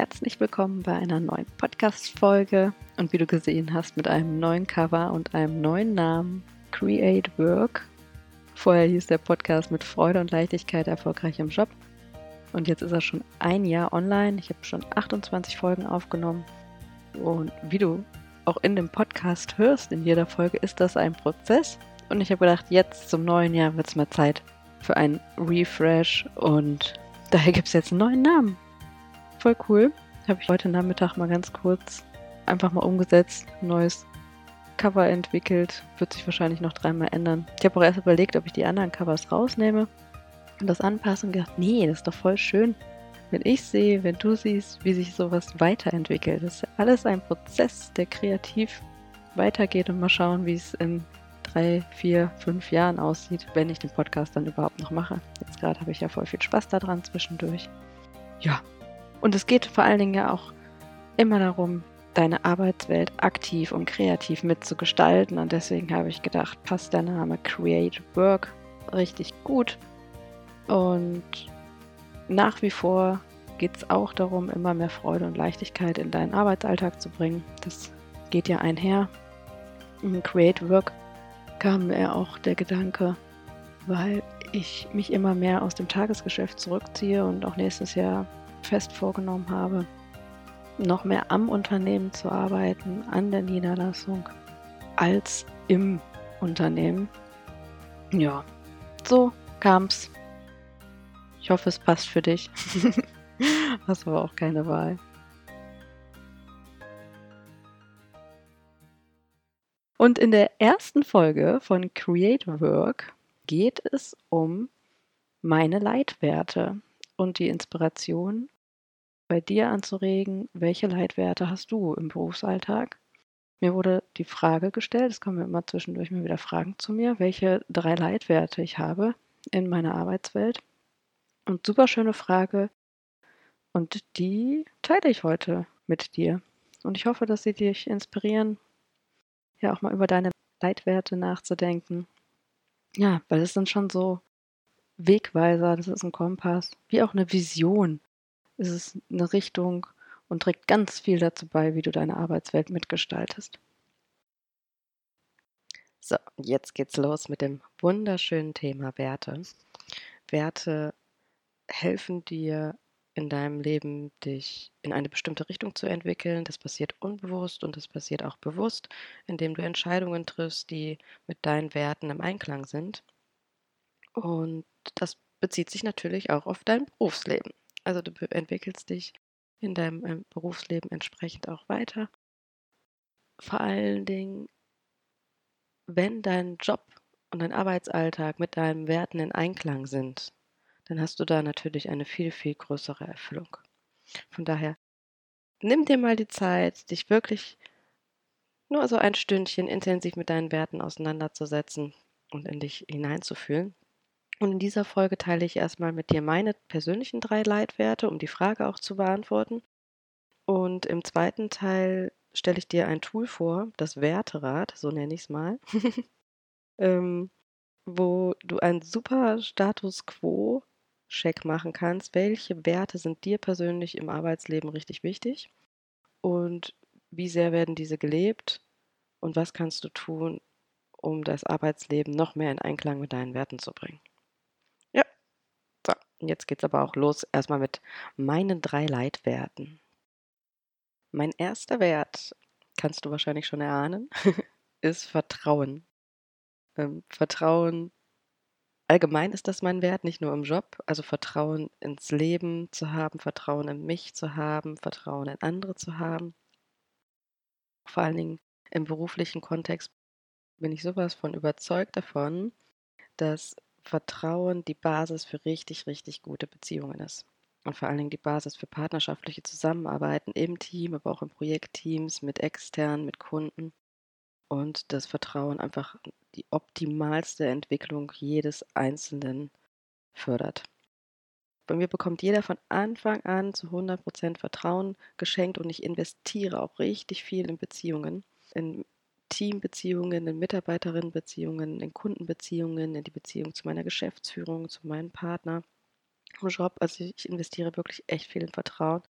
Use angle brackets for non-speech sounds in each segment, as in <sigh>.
Herzlich willkommen bei einer neuen Podcast-Folge. Und wie du gesehen hast, mit einem neuen Cover und einem neuen Namen, Create Work. Vorher hieß der Podcast mit Freude und Leichtigkeit erfolgreich im Job. Und jetzt ist er schon ein Jahr online. Ich habe schon 28 Folgen aufgenommen. Und wie du auch in dem Podcast hörst, in jeder Folge ist das ein Prozess. Und ich habe gedacht, jetzt zum neuen Jahr wird es mal Zeit für einen Refresh. Und daher gibt es jetzt einen neuen Namen voll cool. Habe ich heute Nachmittag mal ganz kurz einfach mal umgesetzt. Neues Cover entwickelt. Wird sich wahrscheinlich noch dreimal ändern. Ich habe auch erst überlegt, ob ich die anderen Covers rausnehme und das anpasse und gedacht, nee, das ist doch voll schön, wenn ich sehe, wenn du siehst, wie sich sowas weiterentwickelt. Das ist alles ein Prozess, der kreativ weitergeht und mal schauen, wie es in drei, vier, fünf Jahren aussieht, wenn ich den Podcast dann überhaupt noch mache. Jetzt gerade habe ich ja voll viel Spaß daran zwischendurch. Ja, und es geht vor allen Dingen ja auch immer darum, deine Arbeitswelt aktiv und kreativ mitzugestalten. Und deswegen habe ich gedacht, passt der Name Create Work richtig gut. Und nach wie vor geht es auch darum, immer mehr Freude und Leichtigkeit in deinen Arbeitsalltag zu bringen. Das geht ja einher. In Create Work kam mir auch der Gedanke, weil ich mich immer mehr aus dem Tagesgeschäft zurückziehe und auch nächstes Jahr fest vorgenommen habe, noch mehr am Unternehmen zu arbeiten, an der Niederlassung, als im Unternehmen. Ja, so kam's. Ich hoffe, es passt für dich. <laughs> Hast aber auch keine Wahl. Und in der ersten Folge von Create Work geht es um meine Leitwerte und die Inspiration, bei dir anzuregen, welche Leitwerte hast du im Berufsalltag? Mir wurde die Frage gestellt, es kommen immer zwischendurch mal wieder Fragen zu mir, welche drei Leitwerte ich habe in meiner Arbeitswelt. Und super schöne Frage. Und die teile ich heute mit dir. Und ich hoffe, dass sie dich inspirieren, ja auch mal über deine Leitwerte nachzudenken. Ja, weil es sind schon so Wegweiser, das ist ein Kompass, wie auch eine Vision. Es ist eine Richtung und trägt ganz viel dazu bei, wie du deine Arbeitswelt mitgestaltest. So, jetzt geht's los mit dem wunderschönen Thema Werte. Werte helfen dir in deinem Leben, dich in eine bestimmte Richtung zu entwickeln. Das passiert unbewusst und das passiert auch bewusst, indem du Entscheidungen triffst, die mit deinen Werten im Einklang sind. Und das bezieht sich natürlich auch auf dein Berufsleben. Also du entwickelst dich in deinem ähm, Berufsleben entsprechend auch weiter. Vor allen Dingen, wenn dein Job und dein Arbeitsalltag mit deinen Werten in Einklang sind, dann hast du da natürlich eine viel, viel größere Erfüllung. Von daher, nimm dir mal die Zeit, dich wirklich nur so ein Stündchen intensiv mit deinen Werten auseinanderzusetzen und in dich hineinzufühlen. Und in dieser Folge teile ich erstmal mit dir meine persönlichen drei Leitwerte, um die Frage auch zu beantworten. Und im zweiten Teil stelle ich dir ein Tool vor, das Werterad, so nenne ich es mal, <laughs> ähm, wo du einen super Status Quo-Check machen kannst. Welche Werte sind dir persönlich im Arbeitsleben richtig wichtig? Und wie sehr werden diese gelebt? Und was kannst du tun, um das Arbeitsleben noch mehr in Einklang mit deinen Werten zu bringen? Jetzt geht's aber auch los erstmal mit meinen drei Leitwerten. Mein erster Wert, kannst du wahrscheinlich schon erahnen, <laughs> ist Vertrauen. Ähm, Vertrauen, allgemein ist das mein Wert, nicht nur im Job. Also Vertrauen ins Leben zu haben, Vertrauen in mich zu haben, Vertrauen in andere zu haben. Vor allen Dingen im beruflichen Kontext bin ich sowas von überzeugt davon, dass Vertrauen die Basis für richtig, richtig gute Beziehungen ist. Und vor allen Dingen die Basis für partnerschaftliche Zusammenarbeiten im Team, aber auch in Projektteams, mit externen, mit Kunden. Und das Vertrauen einfach die optimalste Entwicklung jedes Einzelnen fördert. Bei mir bekommt jeder von Anfang an zu 100% Vertrauen geschenkt und ich investiere auch richtig viel in Beziehungen, in Teambeziehungen, in Mitarbeiterinnenbeziehungen, in Kundenbeziehungen, in die Beziehung zu meiner Geschäftsführung, zu meinem Partner im Job. Also ich investiere wirklich echt viel in Vertrauen.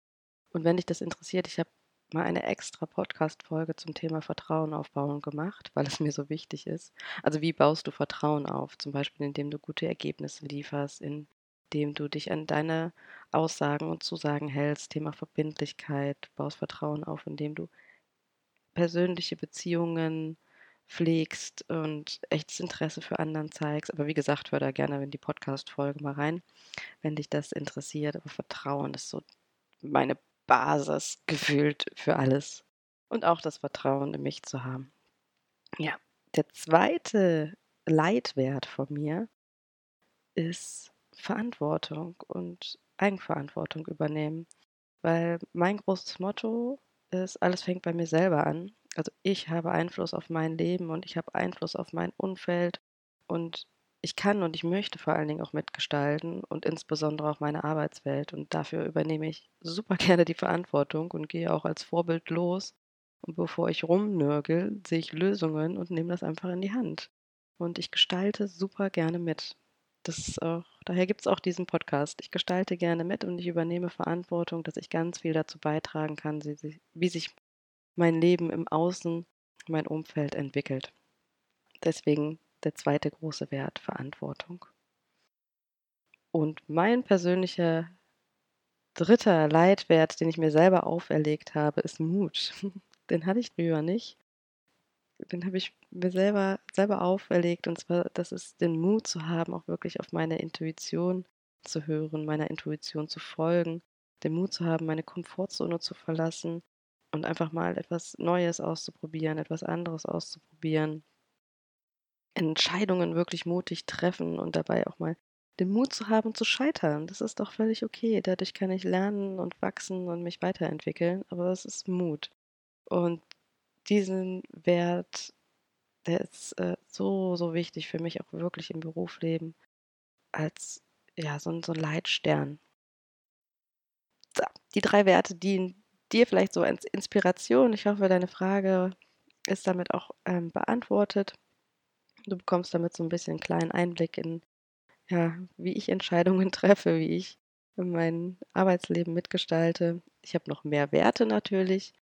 Und wenn dich das interessiert, ich habe mal eine extra Podcast-Folge zum Thema Vertrauen aufbauen gemacht, weil es mir so wichtig ist. Also wie baust du Vertrauen auf? Zum Beispiel, indem du gute Ergebnisse lieferst, indem du dich an deine Aussagen und Zusagen hältst. Thema Verbindlichkeit, baust Vertrauen auf, indem du persönliche Beziehungen pflegst und echtes Interesse für anderen zeigst. Aber wie gesagt, hör da gerne in die Podcast-Folge mal rein, wenn dich das interessiert. Aber Vertrauen ist so meine Basis gefühlt für alles. Und auch das Vertrauen in mich zu haben. Ja, der zweite Leitwert von mir ist Verantwortung und Eigenverantwortung übernehmen. Weil mein großes Motto ist, alles fängt bei mir selber an. Also ich habe Einfluss auf mein Leben und ich habe Einfluss auf mein Umfeld und ich kann und ich möchte vor allen Dingen auch mitgestalten und insbesondere auch meine Arbeitswelt. Und dafür übernehme ich super <laughs> gerne die Verantwortung und gehe auch als Vorbild los. Und bevor ich rumnörgel, sehe ich Lösungen und nehme das einfach in die Hand. Und ich gestalte super gerne mit. Das ist auch, daher gibt es auch diesen Podcast. Ich gestalte gerne mit und ich übernehme Verantwortung, dass ich ganz viel dazu beitragen kann, wie sich mein Leben im Außen, mein Umfeld entwickelt. Deswegen der zweite große Wert, Verantwortung. Und mein persönlicher dritter Leitwert, den ich mir selber auferlegt habe, ist Mut. <laughs> Den hatte ich früher nicht. Den habe ich mir selber, selber auferlegt. Und zwar, das ist den Mut zu haben, auch wirklich auf meine Intuition zu hören, meiner Intuition zu folgen, den Mut zu haben, meine Komfortzone zu verlassen und einfach mal etwas Neues auszuprobieren, etwas anderes auszuprobieren, Entscheidungen wirklich mutig treffen und dabei auch mal den Mut zu haben, zu scheitern. Das ist doch völlig okay. Dadurch kann ich lernen und wachsen und mich weiterentwickeln. Aber das ist Mut. Und diesen Wert, der ist äh, so, so wichtig für mich auch wirklich im Berufsleben als ja, so, so ein Leitstern. So, die drei Werte dienen dir vielleicht so als Inspiration. Ich hoffe, deine Frage ist damit auch ähm, beantwortet. Du bekommst damit so ein bisschen einen kleinen Einblick in, ja, wie ich Entscheidungen <laughs> treffe, wie ich mein Arbeitsleben mitgestalte. Ich habe noch mehr Werte natürlich,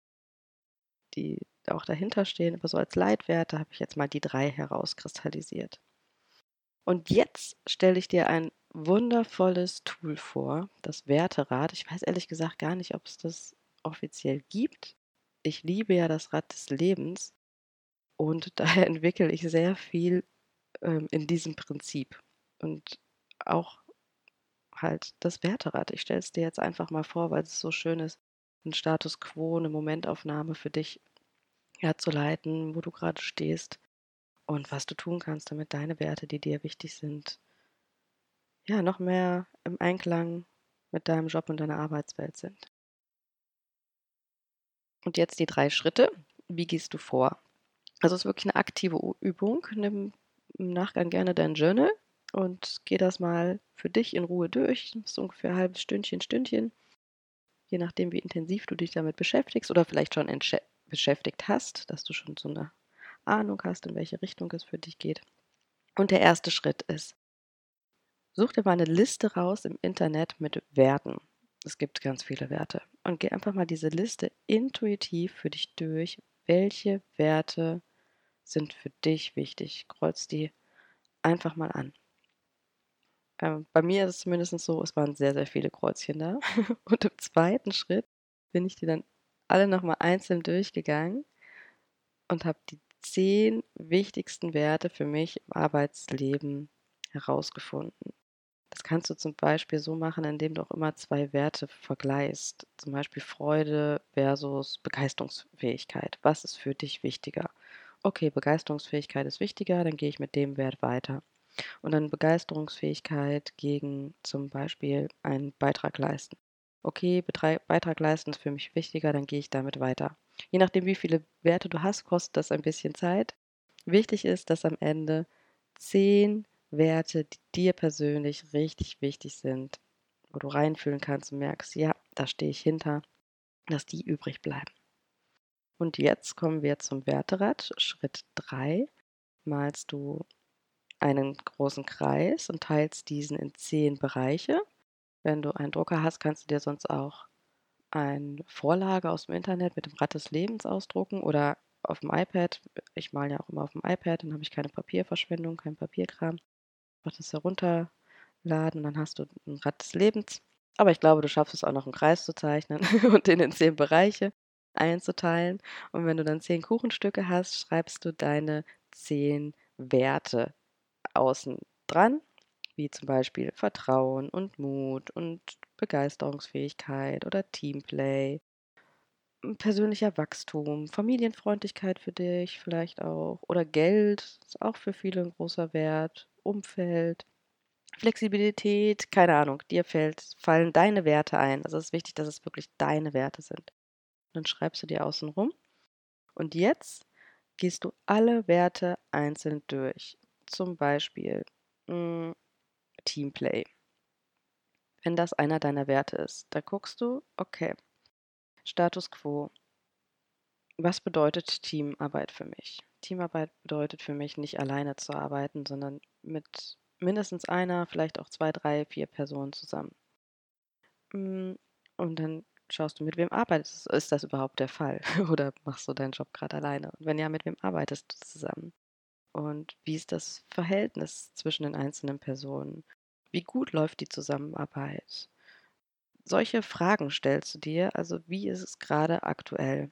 die auch dahinter stehen, aber so als Leitwerte habe ich jetzt mal die drei herauskristallisiert. Und jetzt stelle ich dir ein wundervolles Tool vor, das Werterad. Ich weiß ehrlich gesagt gar nicht, ob es das offiziell gibt. Ich liebe ja das Rad des Lebens und <laughs> daher entwickle ich sehr viel ähm, in diesem Prinzip. Und auch halt das Werterad. Ich stelle es dir jetzt einfach mal vor, weil es so schön ist, einen Status quo, eine Momentaufnahme für dich herzuleiten, wo du gerade stehst und was du tun kannst, damit deine Werte, die dir wichtig sind, ja, noch mehr im Einklang mit deinem Job und deiner Arbeitswelt sind. Und jetzt die drei Schritte. Wie gehst du vor? Also es ist wirklich eine aktive Übung. Nimm im Nachgang gerne dein Journal und geh das mal für dich in Ruhe durch. Das ist ungefähr ein halbes Stündchen, Stündchen. Je nachdem, wie intensiv du dich damit beschäftigst oder vielleicht schon beschäftigt hast, dass du schon so eine Ahnung hast, in welche Richtung es für dich geht. Und der erste Schritt ist, such dir mal eine Liste raus im Internet mit Werten. Es gibt ganz viele Werte. Und geh einfach mal diese Liste intuitiv für dich durch. Welche Werte sind für dich wichtig? Kreuz die einfach mal an. Ähm, bei mir ist es zumindest so, es waren sehr, sehr viele Kreuzchen da. <laughs> Und im zweiten Schritt bin ich die dann alle nochmal einzeln durchgegangen und habe die zehn wichtigsten Werte für mich im Arbeitsleben herausgefunden. Das kannst du zum Beispiel so machen, indem du auch immer zwei Werte vergleichst. Zum Beispiel Freude versus Begeisterungsfähigkeit. Was ist für dich wichtiger? Okay, Begeisterungsfähigkeit ist wichtiger, dann gehe ich mit dem Wert weiter. Und dann Begeisterungsfähigkeit gegen zum Beispiel einen Beitrag leisten. Okay, Betrag, Beitrag leisten ist für mich wichtiger, dann gehe ich damit weiter. Je nachdem, wie viele Werte du hast, kostet das ein bisschen Zeit. Wichtig ist, dass am Ende zehn Werte, die dir persönlich richtig wichtig sind, wo du reinfühlen kannst und merkst, ja, da stehe ich hinter, dass die übrig bleiben. Und jetzt kommen wir zum Werterad. Schritt 3. Malst du einen großen Kreis und teilst diesen in zehn Bereiche. Wenn du einen Drucker hast, kannst du dir sonst auch eine Vorlage aus dem Internet mit dem Rad des Lebens ausdrucken oder auf dem iPad. Ich male ja auch immer auf dem iPad, dann habe ich keine Papierverschwendung, kein Papierkram. Mach das herunterladen, dann hast du ein Rad des Lebens. Aber ich glaube, du schaffst es auch noch, einen Kreis zu zeichnen <laughs> und den in zehn Bereiche einzuteilen. Und wenn du dann zehn Kuchenstücke hast, schreibst du deine zehn Werte außen dran, wie zum Beispiel Vertrauen und Mut und Begeisterungsfähigkeit oder Teamplay, persönlicher Wachstum, Familienfreundlichkeit für dich vielleicht auch oder Geld ist auch für viele ein großer Wert, Umfeld, Flexibilität, keine Ahnung, dir fällt, fallen deine Werte ein. Also es ist wichtig, dass es wirklich deine Werte sind. Dann schreibst du dir außen rum. Und jetzt gehst du alle Werte einzeln durch. Zum Beispiel hm, Teamplay. Wenn das einer deiner Werte ist, da guckst du, okay, Status quo. Was bedeutet Teamarbeit für mich? Teamarbeit bedeutet für mich nicht alleine zu arbeiten, sondern mit mindestens einer, vielleicht auch zwei, drei, vier Personen zusammen. Hm, und dann schaust du, mit wem arbeitest du. Ist das überhaupt der Fall? <laughs> Oder machst du deinen Job gerade alleine? Und wenn ja, mit wem arbeitest du zusammen? Und wie ist das Verhältnis zwischen den einzelnen Personen? Wie gut läuft die Zusammenarbeit? Solche Fragen stellst du dir, also wie ist es gerade aktuell?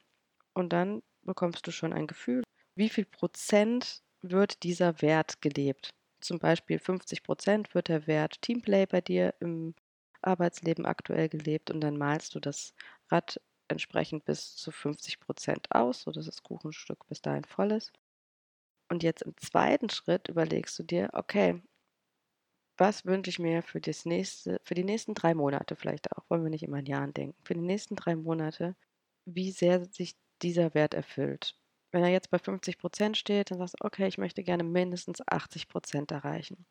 Und dann bekommst du schon ein Gefühl, wie viel Prozent wird dieser Wert gelebt? Zum Beispiel 50 Prozent wird der Wert Teamplay bei dir im Arbeitsleben aktuell gelebt und dann malst du das Rad entsprechend bis zu 50 Prozent aus, sodass das Kuchenstück bis dahin voll ist. Und jetzt im zweiten Schritt überlegst du dir, okay, was wünsche ich mir für, das nächste, für die nächsten drei Monate vielleicht auch, wollen wir nicht immer in Jahren denken, für die nächsten drei Monate, wie sehr sich dieser Wert erfüllt. Wenn er jetzt bei 50 Prozent steht, dann sagst du, okay, ich möchte gerne mindestens 80 Prozent erreichen.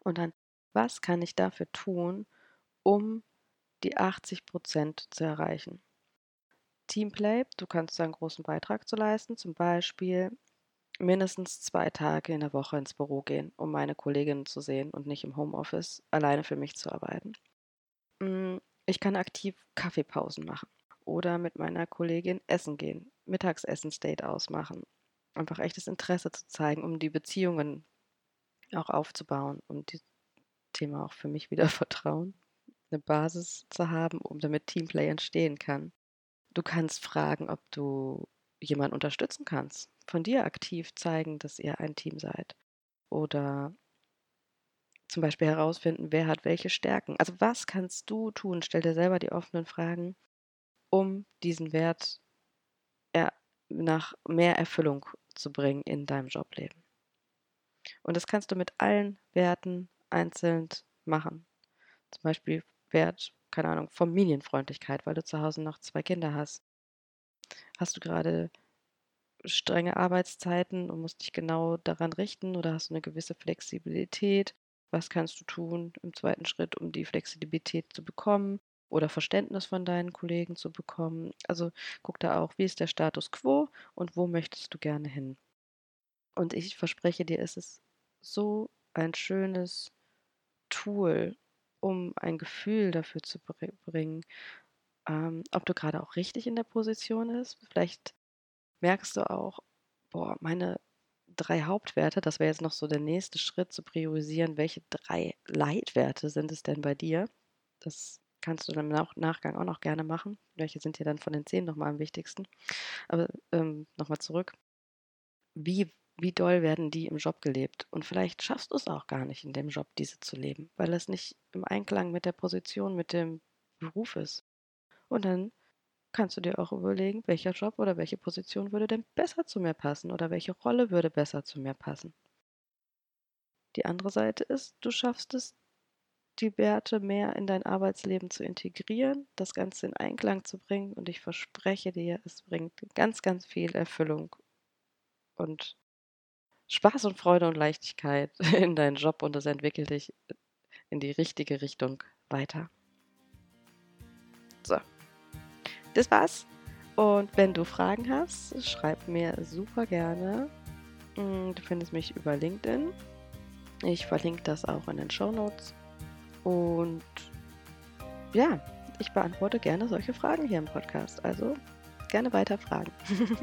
Und dann, was kann ich dafür tun, um die 80 Prozent zu erreichen? Teamplay, du kannst einen großen Beitrag zu leisten, zum Beispiel mindestens zwei Tage in der Woche ins Büro gehen, um meine Kolleginnen zu sehen und nicht im Homeoffice alleine für mich zu arbeiten. Mm, ich kann aktiv Kaffeepausen machen oder mit meiner Kollegin essen gehen, Mittagessen-Date ausmachen. Einfach echtes Interesse zu zeigen, um die Beziehungen auch aufzubauen und das Thema auch für mich wieder <laughs> Vertrauen, eine Basis zu haben, um damit Teamplay entstehen kann. Du kannst fragen, ob du jemanden unterstützen kannst von dir aktiv zeigen, dass ihr ein Team seid. Oder zum Beispiel herausfinden, wer hat welche Stärken. Also was kannst du tun? Stell dir selber die offenen Fragen, um diesen Wert nach mehr Erfüllung zu bringen in deinem Jobleben. Und das kannst du mit allen Werten einzeln machen. Zum Beispiel Wert, keine Ahnung, Familienfreundlichkeit, weil du zu Hause noch zwei Kinder hast. Hast du gerade strenge Arbeitszeiten und musst dich genau daran richten oder hast du eine gewisse Flexibilität? Was kannst du tun im zweiten Schritt, um die Flexibilität zu bekommen oder Verständnis von deinen Kollegen zu bekommen? Also guck da auch, wie ist der Status quo und wo möchtest du gerne hin? Und ich verspreche dir, es ist so ein schönes Tool, um ein Gefühl dafür zu bringen, ähm, ob du gerade auch richtig in der Position ist. Vielleicht merkst du auch, boah, meine drei Hauptwerte, das wäre jetzt noch so der nächste Schritt zu priorisieren, welche drei Leitwerte sind es denn bei dir? Das kannst du dann im Nachgang auch noch gerne machen. Welche sind dir dann von den zehn nochmal am wichtigsten? Aber ähm, nochmal zurück. Wie, wie doll werden die im Job gelebt? Und vielleicht schaffst du es auch gar nicht in dem Job, diese zu leben, weil es nicht im Einklang mit der Position, mit dem Beruf ist. Und dann kannst du dir auch überlegen, welcher Job oder welche Position würde denn besser zu mir passen oder welche Rolle würde besser zu mir passen. Die andere Seite ist, du schaffst es, die Werte mehr in dein Arbeitsleben zu integrieren, das Ganze in Einklang zu bringen und ich verspreche dir, es bringt ganz, ganz viel Erfüllung und Spaß und Freude und Leichtigkeit <laughs> in deinen Job und es entwickelt dich in die richtige Richtung weiter. Das war's. Und wenn du Fragen hast, schreib mir super gerne. Mm, du findest mich über LinkedIn. Ich verlinke das auch in den Show Notes. Und ja, ich beantworte gerne solche Fragen hier im Podcast. Also gerne weiter fragen. <laughs>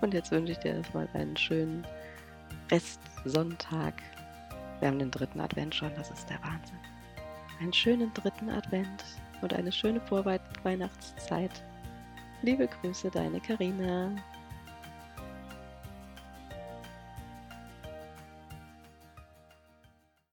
und jetzt wünsche ich dir erstmal einen schönen Restsonntag. Wir haben den dritten Advent schon, das ist der Wahnsinn. Einen schönen dritten Advent und eine schöne Vorweihnachtszeit. Liebe Grüße, deine Karina.